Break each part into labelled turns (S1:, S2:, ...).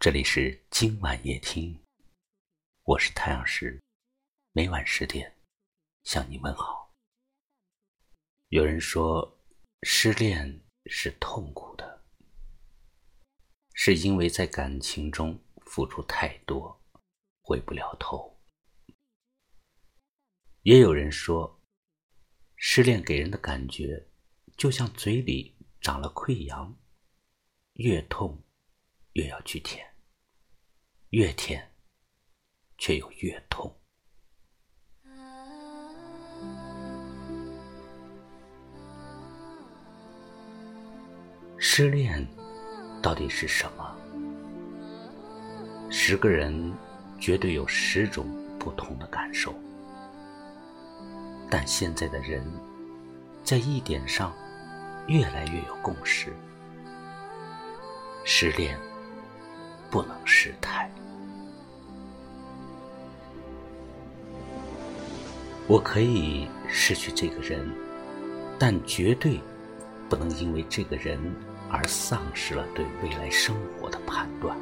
S1: 这里是今晚夜听，我是太阳石，每晚十点向你问好。有人说，失恋是痛苦的，是因为在感情中付出太多，回不了头。也有人说，失恋给人的感觉就像嘴里长了溃疡，越痛越要去舔，越舔却又越痛。失恋到底是什么？十个人绝对有十种不同的感受。但现在的人，在一点上越来越有共识：失恋不能失态。我可以失去这个人，但绝对不能因为这个人而丧失了对未来生活的判断；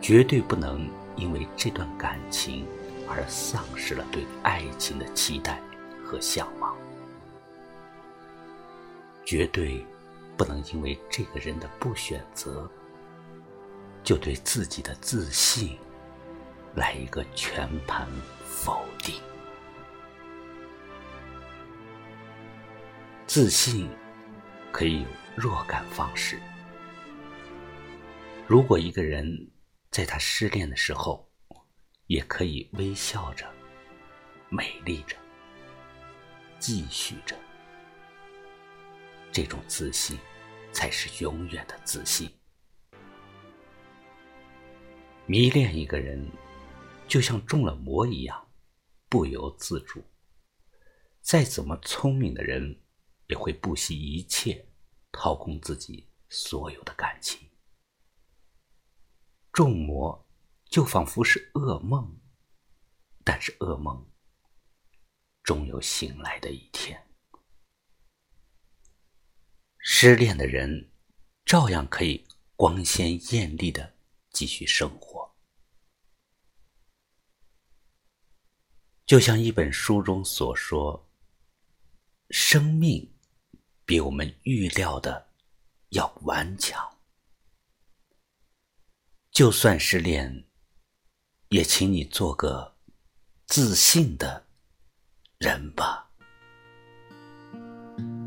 S1: 绝对不能因为这段感情。而丧失了对爱情的期待和向往，绝对不能因为这个人的不选择，就对自己的自信来一个全盘否定。自信可以有若干方式。如果一个人在他失恋的时候，也可以微笑着，美丽着，继续着。这种自信，才是永远的自信。迷恋一个人，就像中了魔一样，不由自主。再怎么聪明的人，也会不惜一切掏空自己所有的感情。中魔。就仿佛是噩梦，但是噩梦终有醒来的一天。失恋的人照样可以光鲜艳丽的继续生活，就像一本书中所说：“生命比我们预料的要顽强。”就算失恋。也请你做个自信的人吧。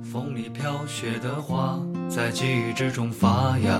S2: 风里飘雪的花，在记忆之中发芽。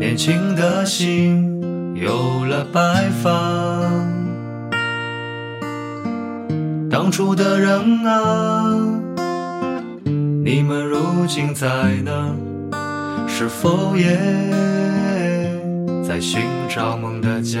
S2: 年轻的心有了白发。当初的人啊，你们如今在哪？是否也在寻找梦的家？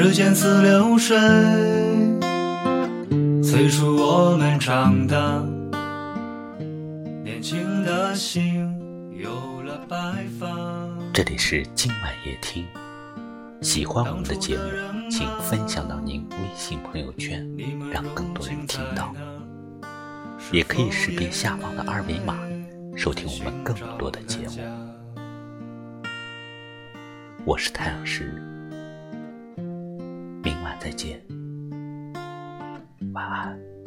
S2: 时间似流水，催促我们长大。年轻的心有了白发。
S1: 这里是今晚夜听，喜欢我们的节目，请分享到您微信朋友圈，让更多人听到。也可以识别下方的二维码，收听我们更多的节目。我是太阳石，再见，晚安。